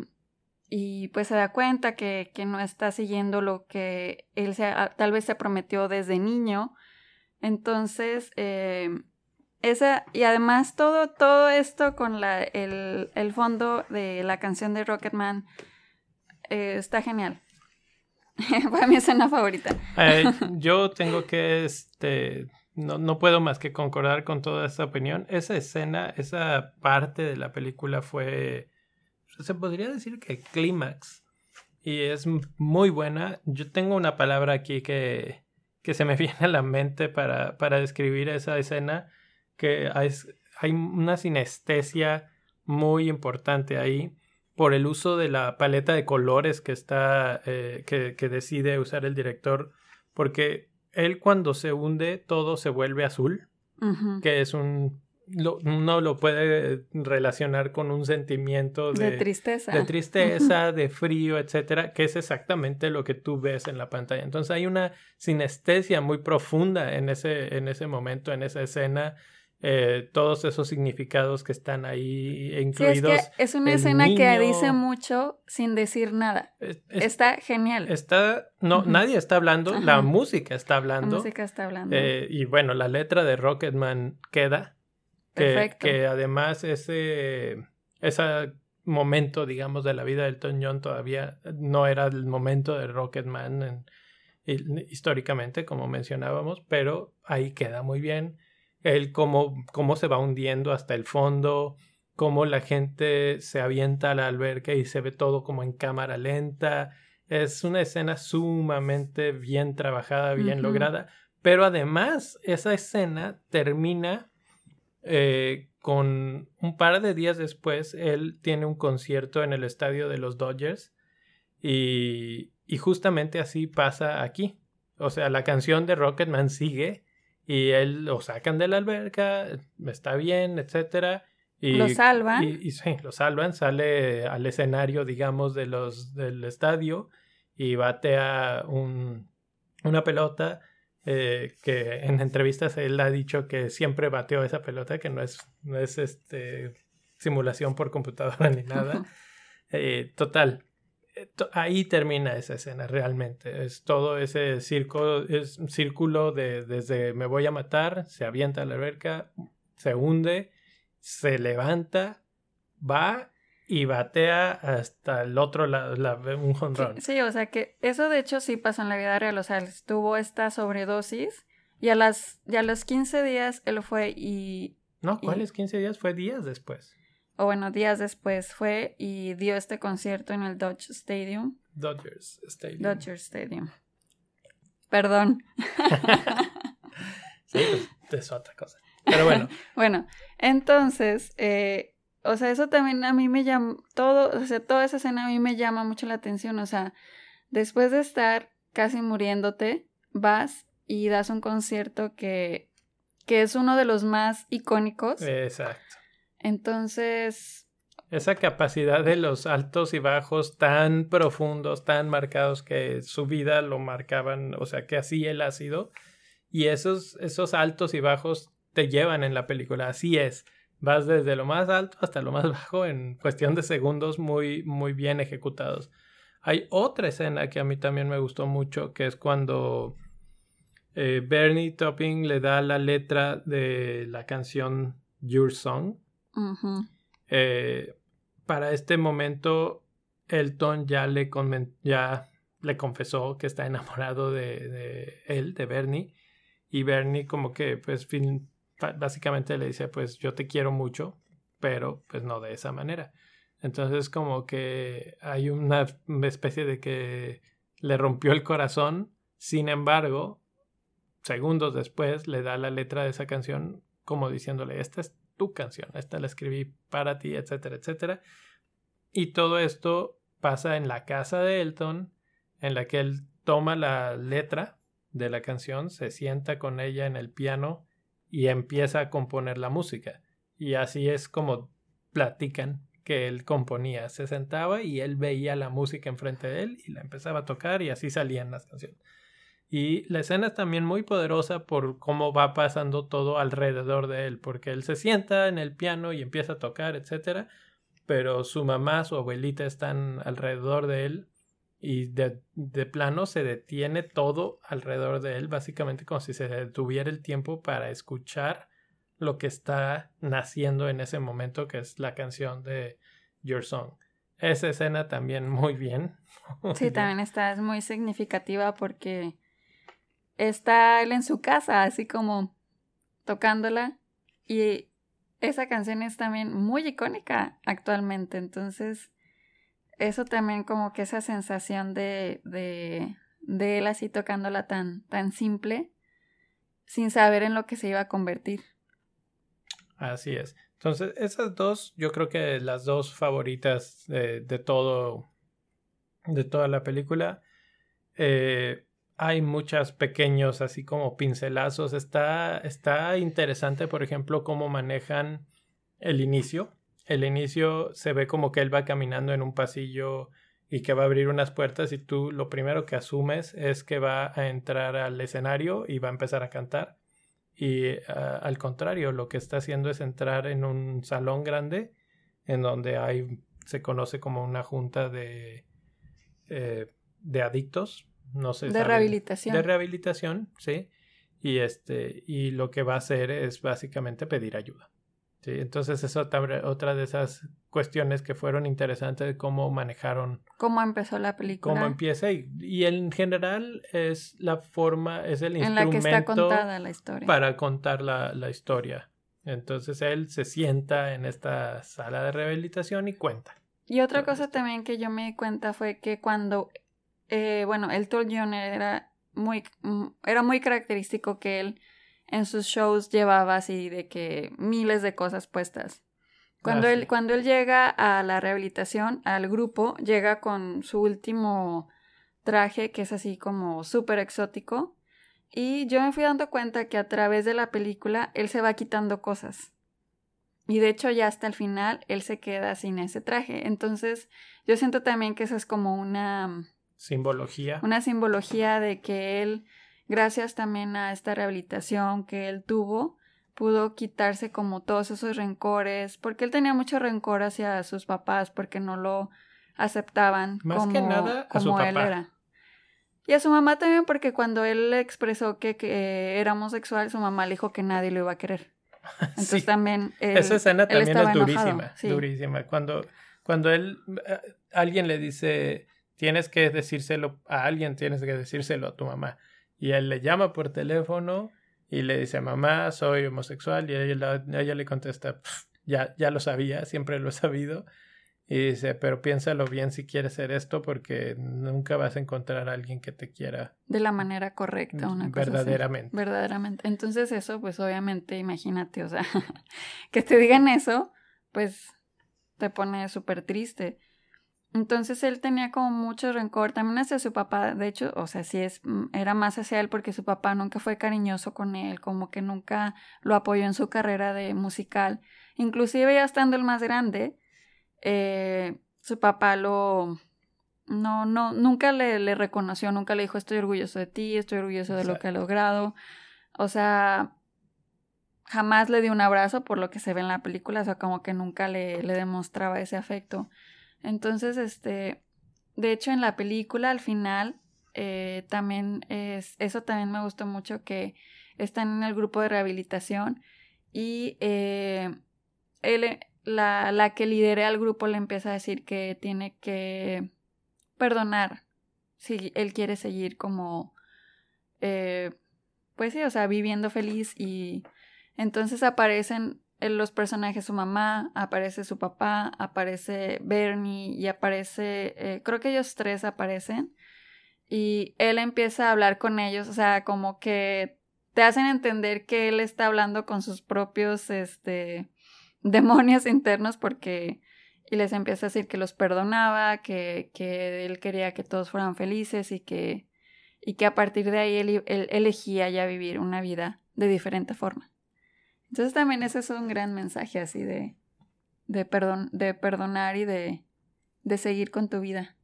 y pues se da cuenta que, que, no está siguiendo lo que él se, tal vez se prometió desde niño. Entonces, eh, esa, y además todo, todo esto con la, el, el fondo de la canción de Rocketman eh, está genial. Fue mi escena favorita. Eh, yo tengo que, este, no, no, puedo más que concordar con toda esta opinión. Esa escena, esa parte de la película fue, se podría decir que clímax. Y es muy buena. Yo tengo una palabra aquí que, que se me viene a la mente para, para describir esa escena, que hay, hay una sinestesia muy importante ahí por el uso de la paleta de colores que está, eh, que, que decide usar el director, porque él cuando se hunde todo se vuelve azul, que es un lo, uno lo puede relacionar con un sentimiento de, tristeza. De tristeza, de frío, etcétera, que es exactamente lo que tú ves en la pantalla. Entonces hay una sinestesia muy profunda en ese, en ese momento, en esa escena. Eh, todos esos significados que están ahí incluidos. es, es, una escena que dice mucho sin decir nada. está genial. Está, no, nadie está hablando, la música está hablando. La música está hablando. Eh, y bueno, la letra de Rocketman queda que, además ese, ese momento, digamos, de la vida de Elton John todavía no era el momento de Rocketman históricamente, como mencionábamos, pero ahí queda muy bien. El cómo, cómo se va hundiendo hasta el fondo, cómo la gente se avienta a la alberca y se ve todo como en cámara lenta. Es una escena sumamente bien trabajada, bien lograda, pero además esa escena termina eh, con un par de días después, él tiene un concierto en el estadio de los Dodgers y, y justamente así pasa aquí. O sea, la canción de Rocketman sigue y él lo sacan de la alberca, está bien, etcétera. Y, lo salvan. Y, sí, lo salvan, sale al escenario, digamos, de los, del estadio y batea un, una pelota eh, que en entrevistas él ha dicho que siempre bateó esa pelota, que no es, no es este, simulación por computadora ni nada. Eh, total, ahí termina esa escena realmente. Es todo ese circo, es un círculo de desde me voy a matar, se avienta a la alberca, se hunde, se levanta, va y batea hasta el otro lado, un jonrón. Sí, o sea que eso de hecho sí pasó en la vida real, o sea, tuvo esta sobredosis y a, las, y a los 15 días él fue y... No, ¿cuáles 15 días? Fue días después. O bueno, días después fue y dio este concierto en el Dodge Stadium. Dodgers Stadium. Dodgers Stadium. Perdón. sí, pues, es otra cosa. Pero bueno. bueno, entonces, eh, o sea, eso también a mí me llama, todo, o sea, toda esa escena a mí me llama mucho la atención, o sea, después de estar casi muriéndote, vas y das un concierto que, que es uno de los más icónicos. Exacto. Entonces... Esa capacidad de los altos y bajos tan profundos, tan marcados que su vida lo marcaban, o sea, que así él ha sido. Y esos, esos altos y bajos te llevan en la película, así es. Vas desde lo más alto hasta lo más bajo en cuestión de segundos muy, muy bien ejecutados. Hay otra escena que a mí también me gustó mucho, que es cuando eh, Bernie Topping le da la letra de la canción Your Song. Eh, para este momento, Elton ya le, confesó que está enamorado de, él, de Bernie. Y Bernie como que pues básicamente le dice, pues yo te quiero mucho, pero pues no de esa manera. Entonces como que hay una especie de que le rompió el corazón, sin embargo, segundos después le da la letra de esa canción como diciéndole, esta es tu canción, esta la escribí para ti, etcétera, etcétera. Y todo esto pasa en la casa de Elton, en la que él toma la letra de la canción, se sienta con ella en el piano y empieza a componer la música. Y así es como platican que él componía. Se sentaba y él veía la música enfrente de él y la empezaba a tocar y así salían las canciones. Y la escena es también muy poderosa por cómo va pasando todo alrededor de él, porque él se sienta en el piano y empieza a tocar, etc. Pero su mamá, su abuelita están alrededor de él y de, de, plano se detiene todo alrededor de él, básicamente como si se detuviera el tiempo para escuchar lo que está naciendo en ese momento, que es la canción de Your Song. Esa escena también muy bien. sí, también está, es muy significativa porque está él en su casa, así como tocándola, y esa canción es también muy icónica actualmente, entonces eso también como que esa sensación de, de, de él así tocándola tan, tan simple, sin saber en lo que se iba a convertir. Así es. Entonces, esas dos, yo creo que las dos favoritas de, de todo, de toda la película. Eh, hay muchos pequeños, así como pincelazos. Está, está interesante, por ejemplo, cómo manejan el inicio. El inicio se ve como que él va caminando en un pasillo y que va a abrir unas puertas y tú lo primero que asumes es que va a entrar al escenario y va a empezar a cantar. Y ah, al contrario, lo que está haciendo es entrar en un salón grande en donde hay, se conoce como una junta de, eh, de adictos, no sé. De rehabilitación. De rehabilitación, sí. Y, este, y lo que va a hacer es básicamente pedir ayuda. ¿sí? Entonces es otra, otra de esas cuestiones que fueron interesantes de cómo manejaron. Cómo empezó la película. Cómo empieza y, y en general es la forma, es el en instrumento la que está contada la historia. para contar la, la historia. Entonces él se sienta en esta sala de rehabilitación y cuenta. Y otra cosa también que yo me di cuenta fue que cuando, eh, bueno, el John era muy, mm, era muy característico que él en sus shows llevaba así de que miles de cosas puestas. Cuando, Ah, él, sí. cuando él llega a la rehabilitación, al grupo, llega con su último traje, que es así como súper exótico. Y yo me fui dando cuenta que a través de la película él se va quitando cosas. Y de hecho ya hasta el final él se queda sin ese traje. Entonces yo siento también que esa es como una, Simbología. una simbología de que él, gracias también a esta rehabilitación que él tuvo, pudo quitarse como todos esos rencores, porque él tenía mucho rencor hacia sus papás porque no lo aceptaban Más como, que nada a su como él era. Y a su mamá también porque cuando él le expresó que, que era homosexual, su mamá le dijo que nadie lo iba a querer. Entonces Sí. también él- Esa escena también es durísima, sí. durísima. Cuando, cuando él, eh, alguien le dice, tienes que decírselo a alguien, tienes que decírselo a tu mamá. Y él le llama por teléfono y le dice, mamá, soy homosexual. Y ella, ella le contesta, "Pf, ya, ya lo sabía, siempre lo he sabido. Y dice, pero piénsalo bien si quieres hacer esto porque nunca vas a encontrar a alguien que te quiera de la manera correcta, una cosa así. verdaderamente. Verdaderamente. Entonces eso, pues obviamente, imagínate, o sea, que te digan eso, pues te pone súper triste. Entonces él tenía como mucho rencor también hacia su papá, de hecho, o sea, sí es, mm, era más hacia él porque su papá nunca fue cariñoso con él, como que nunca lo apoyó en su carrera de musical. Inclusive ya estando el más grande, eh, su papá lo, no, no, nunca le, le reconoció, nunca le dijo estoy orgulloso de ti, estoy orgulloso de lo que ha logrado. O sea, jamás le dio un abrazo por lo que se ve en la película, o sea, como que nunca le, le demostraba ese afecto. Entonces, este, de hecho en la película al final, eh, también es, eso también me gustó mucho que están en el grupo de rehabilitación y eh, él, la, la que lidera al grupo le empieza a decir que tiene que perdonar si él quiere seguir como, eh, pues sí, o sea, viviendo feliz y entonces aparecen los personajes, su mamá, aparece su papá, aparece Bernie y aparece, eh, creo que ellos tres aparecen y él empieza a hablar con ellos, o sea, como que te hacen entender que él está hablando con sus propios, este, demonios internos porque y les empieza a decir que los perdonaba, que, que él quería que todos fueran felices y que, y que a partir de ahí él, él elegía ya vivir una vida de diferente forma. Entonces también ese es un gran mensaje así de, de, perdon, de perdonar y de, de seguir con tu vida.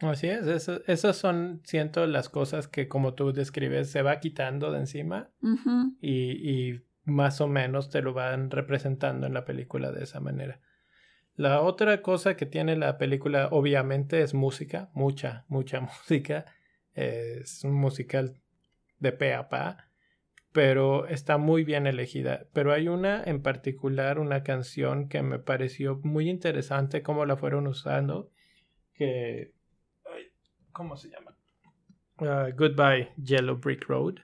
Así es, eso, esas son, siento, las cosas que como tú describes, se va quitando de encima y, y más o menos te lo van representando en la película de esa manera. La otra cosa que tiene la película, obviamente, es música, mucha, mucha música. Es un musical de pe a pa, pero está muy bien elegida. Pero hay una en particular, una canción que me pareció muy interesante cómo la fueron usando, que... ay, ¿Cómo se llama? Ah, Goodbye Yellow Brick Road.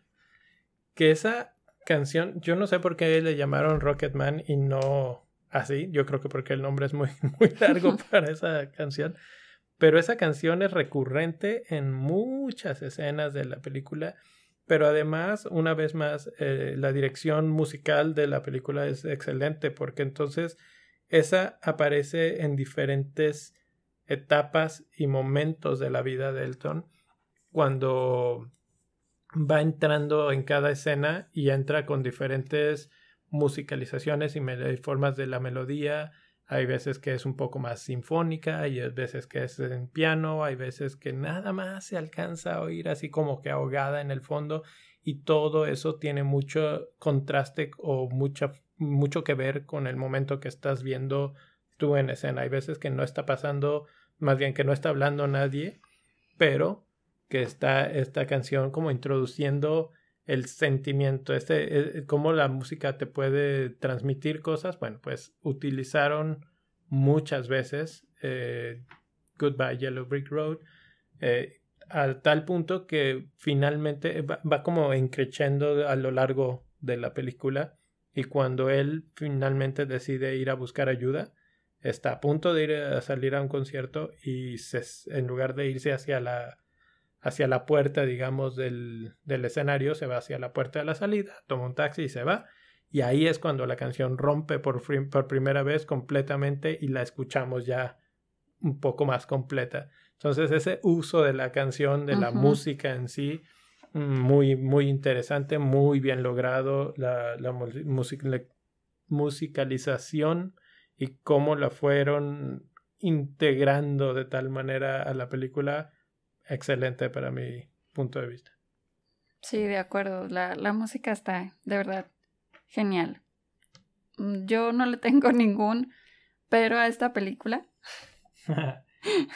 Que esa canción, yo no sé por qué le llamaron Rocketman y no así. Yo creo que porque el nombre es muy, muy largo para esa canción. Pero esa canción es recurrente en muchas escenas de la película pero además, una vez más, eh, la dirección musical de la película es excelente porque entonces esa aparece en diferentes etapas y momentos de la vida de Elton cuando va entrando en cada escena y entra con diferentes musicalizaciones y formas de la melodía. Hay veces que es un poco más sinfónica, hay veces que es en piano, hay veces que nada más se alcanza a oír así como que ahogada en el fondo y todo eso tiene mucho contraste o mucha, mucho que ver con el momento que estás viendo tú en escena. Hay veces que no está pasando, más bien que no está hablando nadie, pero que está esta canción como introduciendo el sentimiento, este, eh, cómo la música te puede transmitir cosas. Bueno, pues utilizaron muchas veces eh, Goodbye Yellow Brick Road eh, a tal punto que finalmente va, va, como encrechendo a lo largo de la película y cuando él finalmente decide ir a buscar ayuda, está a punto de ir a salir a un concierto y se, en lugar de irse hacia la hacia la puerta, digamos, del, del escenario, se va hacia la puerta de la salida, toma un taxi y se va. Y ahí es cuando la canción rompe por, por primera vez completamente y la escuchamos ya un poco más completa. Entonces ese uso de la canción, de la música en sí, muy, muy interesante, muy bien logrado, la, la, la musicalización y cómo la fueron integrando de tal manera a la película excelente para mi punto de vista. Sí, de acuerdo. La, la música está de verdad genial. Mm, yo no le tengo ningún pero a esta película.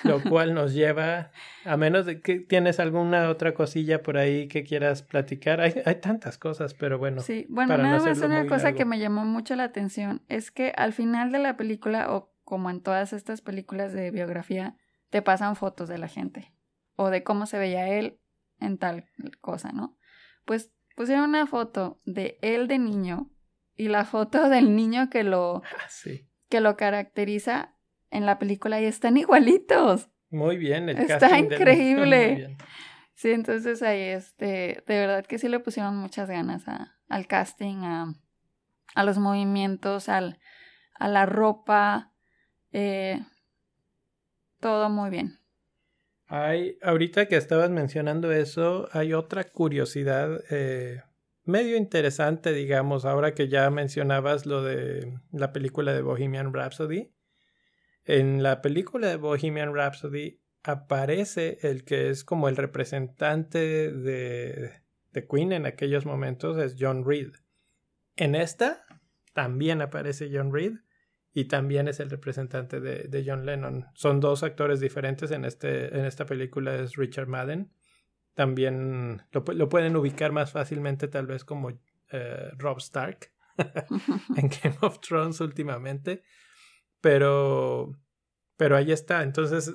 Lo cual nos lleva, a menos de que tienes alguna otra cosilla por ahí que quieras platicar. Hay, hay tantas cosas, pero bueno. Sí, bueno, nada más una cosa que me llamó mucho la atención es que al final de la película, o como en todas estas películas de biografía, te pasan fotos de la gente o de cómo se veía él en tal cosa, ¿no? Pues pusieron una foto de él de niño y la foto del niño que lo, ah, que lo caracteriza en la película y están igualitos. Muy bien, el Está increíble. Sí, entonces ahí este, de verdad que sí le pusieron muchas ganas a, al casting, a, a los movimientos, al, a la ropa, eh, todo muy bien. Hay, ahorita que estabas mencionando eso, hay otra curiosidad eh, medio interesante, digamos, ahora que ya mencionabas lo de la película de Bohemian Rhapsody. En la película de Bohemian Rhapsody aparece el que es como el representante de, de Queen en aquellos momentos, es John Reed. En esta también aparece John Reed y también es el representante de, John Lennon. Son dos actores diferentes en, este, en esta película, es Richard Madden. También lo, pueden ubicar más fácilmente tal vez como eh, Rob Stark en Game of Thrones últimamente. Pero, pero ahí está. Entonces,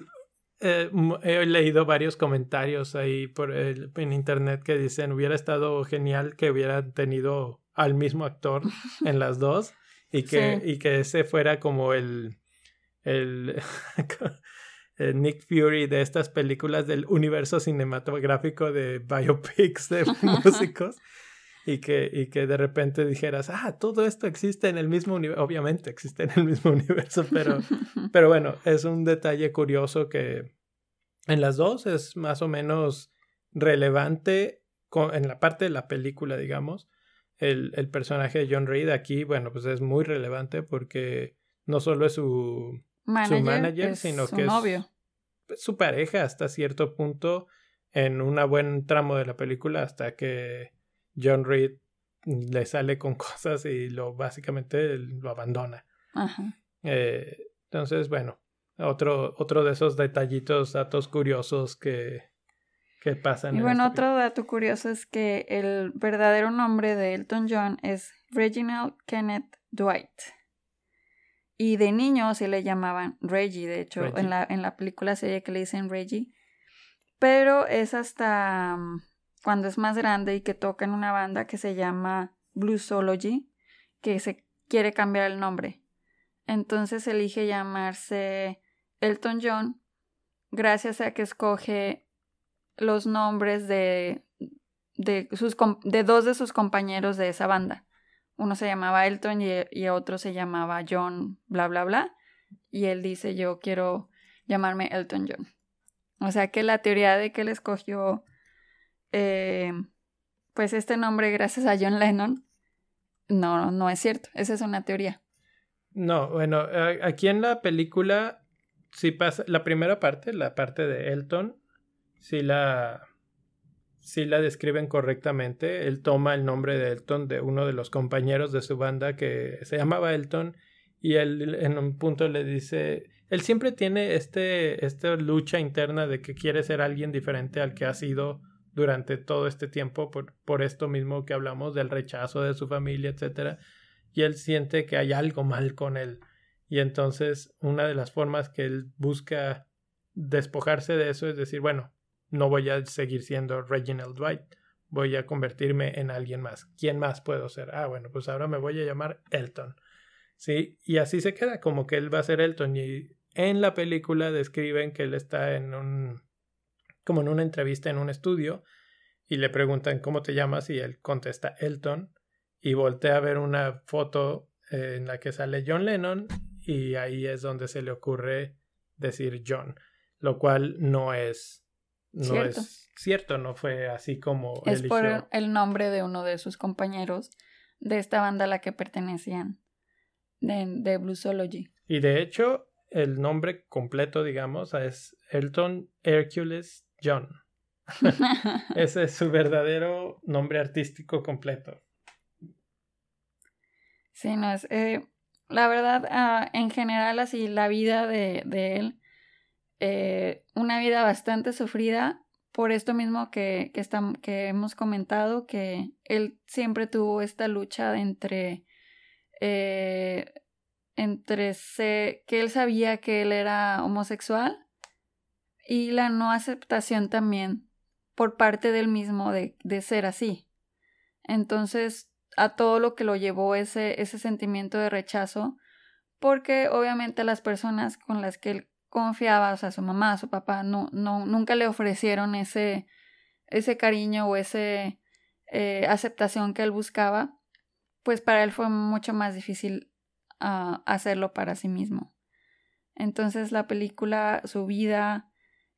eh, he leído varios comentarios ahí por en internet que dicen hubiera estado genial que hubieran tenido al mismo actor en las dos y que, y que ese fuera como el, el, Nick Fury de estas películas del universo cinematográfico de biopics de músicos. Y que, y que de repente dijeras, ah, todo esto existe en el mismo universo. Obviamente existe en el mismo universo, pero, pero bueno, es un detalle curioso que en las dos es más o menos relevante en la parte de la película, digamos, el, personaje de John Reed aquí, bueno, pues es muy relevante porque no solo es su manager, sino que es su pareja hasta cierto punto en un buen tramo de la película hasta que John Reed le sale con cosas y lo básicamente lo abandona. Eh, entonces, bueno, otro, otro de esos detallitos, datos curiosos que, ¿Qué pasa? y bueno, otro dato curioso es que el verdadero nombre de Elton John es Reginald Kenneth Dwight. Y de niño se le llamaban Reggie, de hecho, En, la, en la película serie que le dicen Reggie. Pero es hasta mm, cuando es más grande y que toca en una banda que se llama Bluesology, que se quiere cambiar el nombre. Entonces elige llamarse Elton John gracias a que escoge los nombres de, de, sus, de dos de sus compañeros de esa banda. Uno se llamaba Elton y, otro se llamaba John, bla, bla, bla. Y él dice, yo quiero llamarme Elton John. O sea que la teoría de que él escogió eh, pues este nombre gracias a John Lennon, no, no es cierto. Esa es una teoría. No, bueno, aquí en la película, si pasa, la primera parte, la parte de Elton, si la, si la describen correctamente. Él toma el nombre de Elton de uno de los compañeros de su banda que se llamaba Elton y él en un punto le dice, él siempre tiene este, esta lucha interna de que quiere ser alguien diferente al que ha sido durante todo este tiempo por, por esto mismo que hablamos del rechazo de su familia, etcétera, y él siente que hay algo mal con él. Y entonces una de las formas que él busca despojarse de eso es decir, bueno, no voy a seguir siendo Reginald Dwight, voy a convertirme en alguien más. ¿Quién más puedo ser? Ah, bueno, pues ahora me voy a llamar Elton. Sí, y así se queda, como que él va a ser Elton. Y en la película describen que él está en un, como en una entrevista en un estudio, y le preguntan cómo te llamas, y él contesta Elton, y voltea a ver una foto eh, en la que sale John Lennon, y ahí es donde se le ocurre decir John, lo cual no es no es cierto, no fue así como es por el nombre de uno de sus compañeros de esta banda a la que pertenecían de, de Bluesology. Y de hecho, el nombre completo, digamos, es Elton Hercules John. Ese es su verdadero nombre artístico completo. Sí, no es. Eh, la verdad, ah, en general, así, la vida de, de él eh, una vida bastante sufrida por esto mismo que, que, que hemos comentado, que él siempre tuvo esta lucha entre, eh, entre que él sabía que él era homosexual y la no aceptación también por parte del mismo de, de ser así. Entonces, a todo lo que lo llevó ese, ese sentimiento de rechazo, porque obviamente las personas con las que él confiaba, o sea, su mamá, su papá, no, no, nunca le ofrecieron ese, ese cariño o ese eh, aceptación que él buscaba, pues para él fue mucho más difícil ah, hacerlo para sí mismo. Entonces la película, su vida,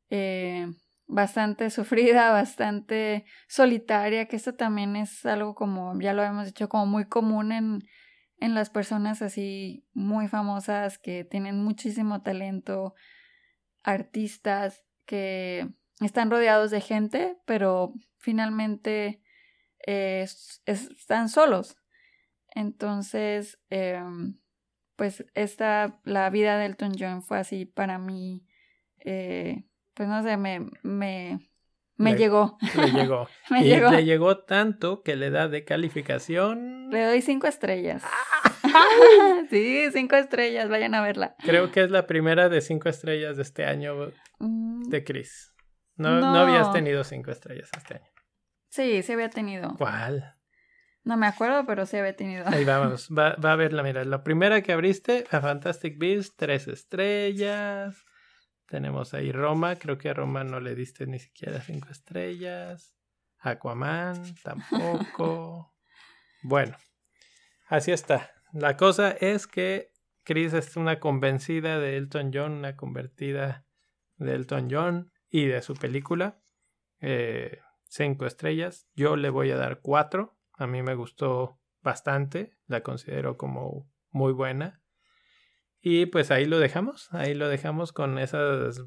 eh, bastante sufrida, bastante solitaria, que esto también es algo como, ya lo hemos dicho, como muy común en, en las personas así muy famosas que tienen muchísimo talento, artistas que están rodeados de gente, pero finalmente eh, están solos. Entonces, em, pues esta, la vida de Elton John fue así para mí, eh, pues no sé, me, me llegó. Le llegó. me y llegó. le llegó tanto que le da de calificación. Le doy cinco estrellas. sí, cinco estrellas, vayan a verla. Creo que es la primera de cinco estrellas de este año mm. de Chris. No, no. habías tenido cinco estrellas este año. Sí, sí había tenido. ¿Cuál? No me acuerdo, pero sí había tenido. Ahí vamos, va, va a verla, mira. La primera que abriste, a Fantastic Beasts, tres estrellas. Tenemos ahí Roma, creo que a Roma no le diste ni siquiera cinco estrellas. Aquaman, tampoco. bueno, así está. La cosa es que Chris es una convencida de Elton John, una convertida de Elton John y de su película. Eh, cinco estrellas. Yo le voy a dar cuatro. A mí me gustó bastante. La considero como muy buena. Y pues ahí lo dejamos, ahí lo dejamos con esas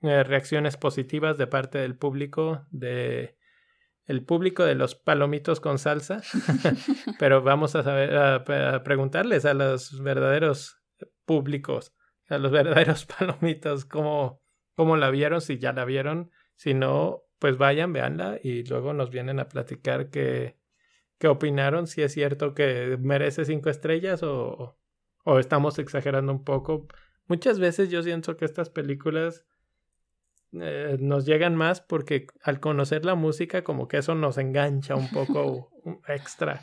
eh, reacciones positivas de parte del público, de el público de los palomitos con salsa. Pero vamos a saber a, preguntarles a los verdaderos públicos, a los verdaderos palomitos, cómo, cómo la vieron, si ya la vieron, si no, pues vayan, véanla y luego nos vienen a platicar qué, qué opinaron, si es cierto que merece cinco estrellas o, o estamos exagerando un poco. Muchas veces yo siento que estas películas eh, nos llegan más porque al conocer la música como que eso nos engancha un poco extra.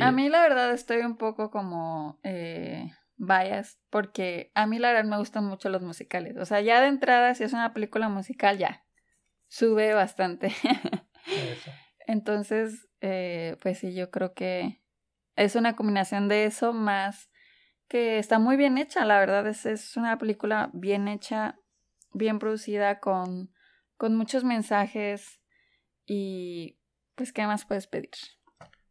A mí la verdad estoy un poco como eh, bias porque a mí la verdad me gustan mucho los musicales. O sea, ya de entrada si es una película musical ya sube bastante. Entonces, eh, pues sí, yo creo que es una combinación de eso más que está muy bien hecha, la verdad es, es una película bien hecha, bien producida, con, con muchos mensajes y pues, ¿qué más puedes pedir?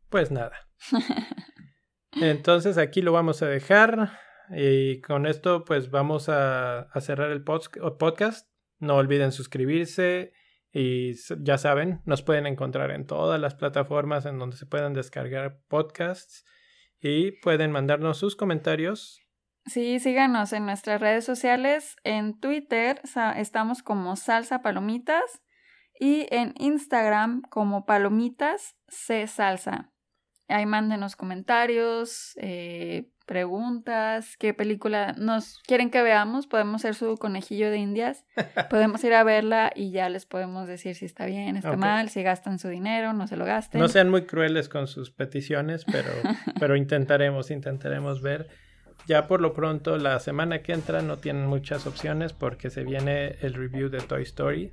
Pues nada. Entonces aquí lo vamos a dejar y con esto pues vamos a, a cerrar el podcast. No olviden suscribirse y ya saben, nos pueden encontrar en todas las plataformas en donde se pueden descargar podcasts y pueden mandarnos sus comentarios. Sí, síganos en nuestras redes sociales. En Twitter estamos como Salsa Palomitas y en Instagram como Palomitas C Salsa. Ahí mándenos comentarios, eh, preguntas, qué película nos quieren que veamos. Podemos ser su conejillo de indias. podemos ir a verla y ya les podemos decir si está bien, está mal, si gastan su dinero, no se lo gasten. No sean muy crueles con sus peticiones, pero, pero intentaremos, intentaremos ver. Ya por lo pronto, la semana que entra no tienen muchas opciones porque se viene el review de Toy Story,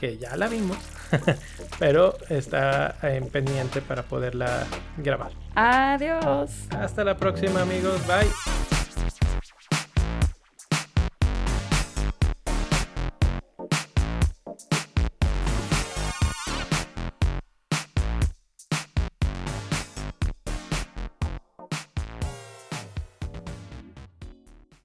que ya la vimos, pero está en pendiente para poderla grabar. Adiós. Hasta la próxima amigos, bye.